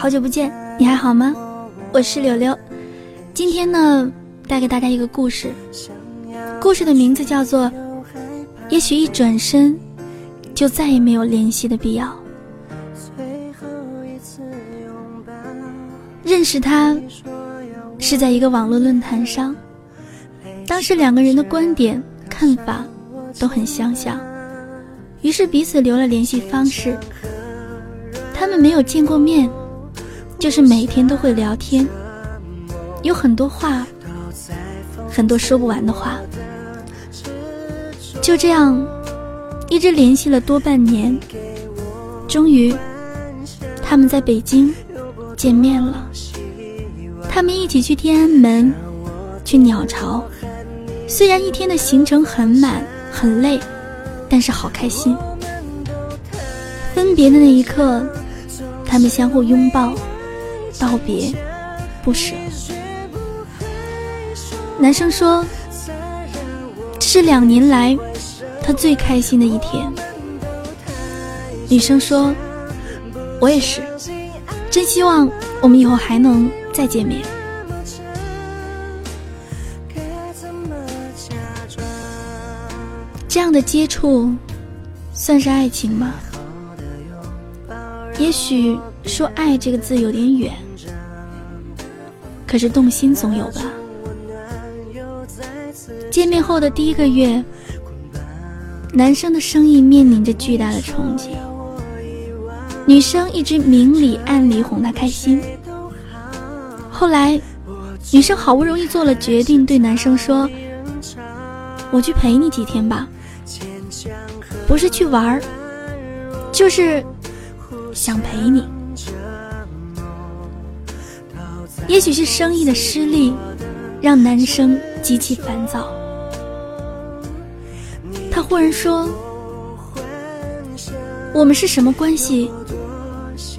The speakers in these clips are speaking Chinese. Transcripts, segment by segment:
好久不见，你还好吗？我是柳柳，今天呢，带给大家一个故事，故事的名字叫做《也许一转身，就再也没有联系的必要》。认识他，是在一个网络论坛上，当时两个人的观点、看法都很相像，于是彼此留了联系方式。他们没有见过面。就是每天都会聊天，有很多话，很多说不完的话。就这样，一直联系了多半年，终于，他们在北京见面了。他们一起去天安门，去鸟巢。虽然一天的行程很满很累，但是好开心。分别的那一刻，他们相互拥抱。道别，不舍。男生说：“这是两年来他最开心的一天。”女生说：“我也是，真希望我们以后还能再见面。”这样的接触，算是爱情吗？也许说“爱”这个字有点远。可是动心总有吧。见面后的第一个月，男生的生意面临着巨大的冲击，女生一直明里暗里哄他开心。后来，女生好不容易做了决定，对男生说：“我去陪你几天吧，不是去玩儿，就是想陪你。”也许是生意的失利，让男生极其烦躁。他忽然说：“我们是什么关系？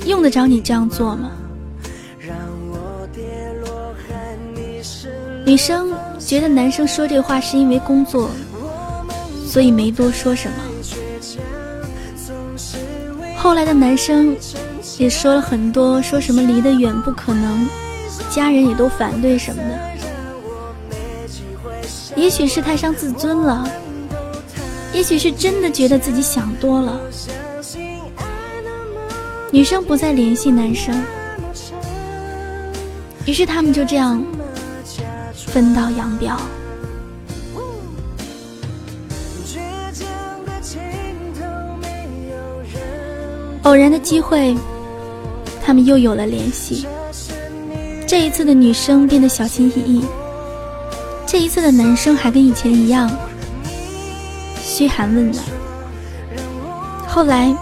用得着你这样做吗？”女生觉得男生说这话是因为工作，所以没多说什么。后来的男生也说了很多，说什么离得远不可能。家人也都反对什么的，也许是太伤自尊了，也许是真的觉得自己想多了。女生不再联系男生，于是他们就这样分道扬镳。偶然的机会，他们又有了联系。这一次的女生变得小心翼翼，这一次的男生还跟以前一样嘘寒问暖。后来，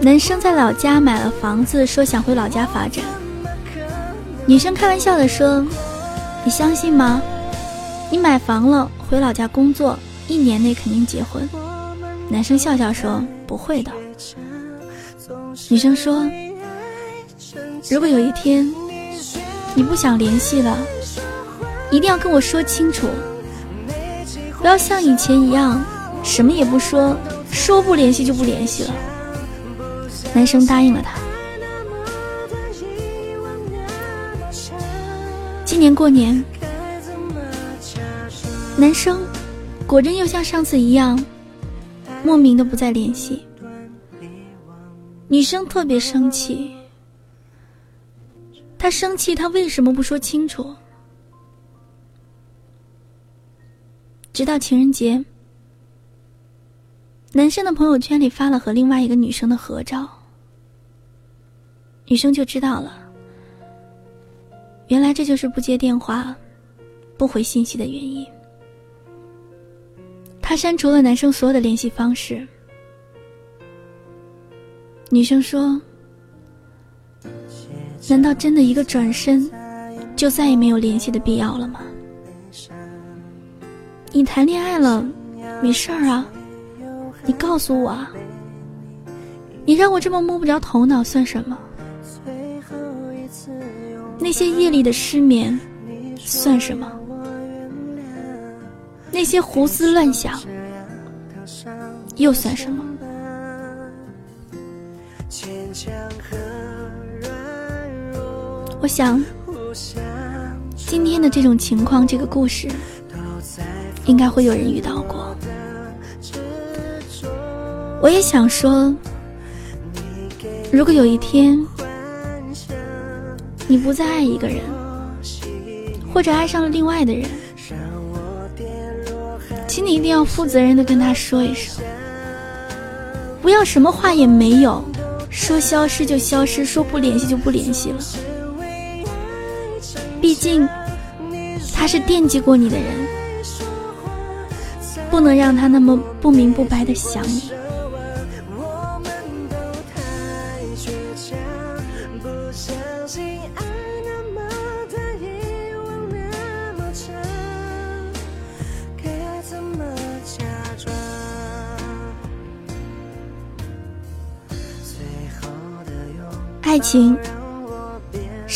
男生在老家买了房子，说想回老家发展。女生开玩笑的说：“你相信吗？你买房了，回老家工作，一年内肯定结婚。”男生笑笑说：“不会的。”女生说：“如果有一天……”你不想联系了，一定要跟我说清楚，不要像以前一样什么也不说，说不联系就不联系了。男生答应了他。今年过年，男生果真又像上次一样，莫名的不再联系，女生特别生气。他生气，他为什么不说清楚？直到情人节，男生的朋友圈里发了和另外一个女生的合照，女生就知道了。原来这就是不接电话、不回信息的原因。他删除了男生所有的联系方式。女生说。难道真的一个转身，就再也没有联系的必要了吗？你谈恋爱了，没事儿啊？你告诉我啊？你让我这么摸不着头脑算什么？那些夜里的失眠算什么？那些胡思乱想又算什么？我想，今天的这种情况，这个故事，应该会有人遇到过。我也想说，如果有一天你不再爱一个人，或者爱上了另外的人，请你一定要负责任的跟他说一声，不要什么话也没有，说消失就消失，说不联系就不联系了。毕竟他是惦记过你的人，不能让他那么不明不白的想你。爱情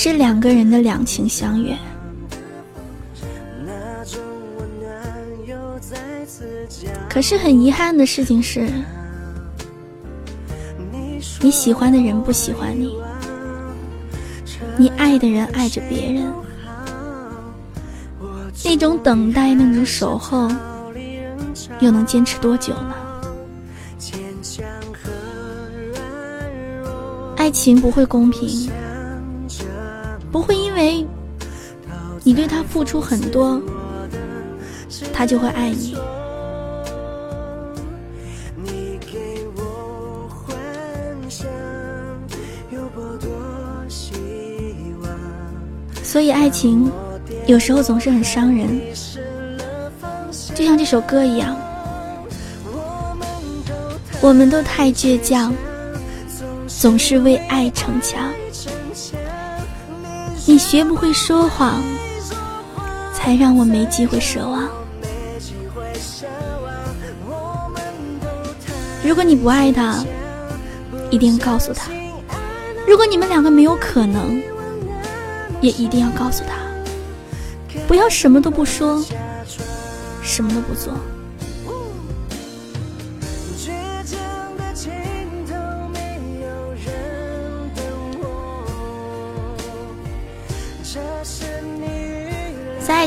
是两个人的两情相悦，可是很遗憾的事情是，你喜欢的人不喜欢你，你爱的人爱着别人，那种等待，那种守候，又能坚持多久呢？爱情不会公平，不会因为你对他付出很多，他就会爱你。所以爱情有时候总是很伤人，就像这首歌一样，我们都太倔强。总是为爱逞强，学不会说谎，才让我没机会奢望。如果你不爱他，一定告诉他；如果你们两个没有可能，也一定要告诉他。不要什么都不说，什么都不做。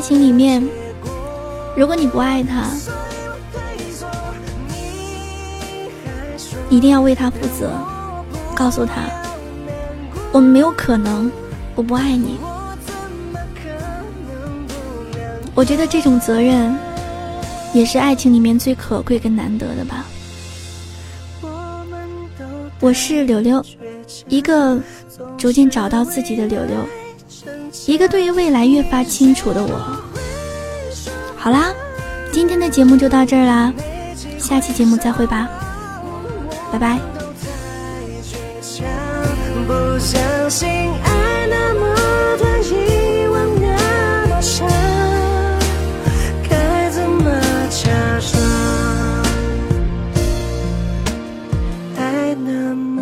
情里面，如果你不爱他，一定要为他负责，告诉他，我们没有可能，我不爱你。我觉得这种责任，也是爱情里面最可贵跟难得的吧。我是柳柳，一个逐渐找到自己的柳柳。一个对于未来越发清楚的我。好啦，今天的节目就到这儿啦，下期节目再会吧，拜拜。不爱那么，遗忘那么，该怎么假装？爱那么。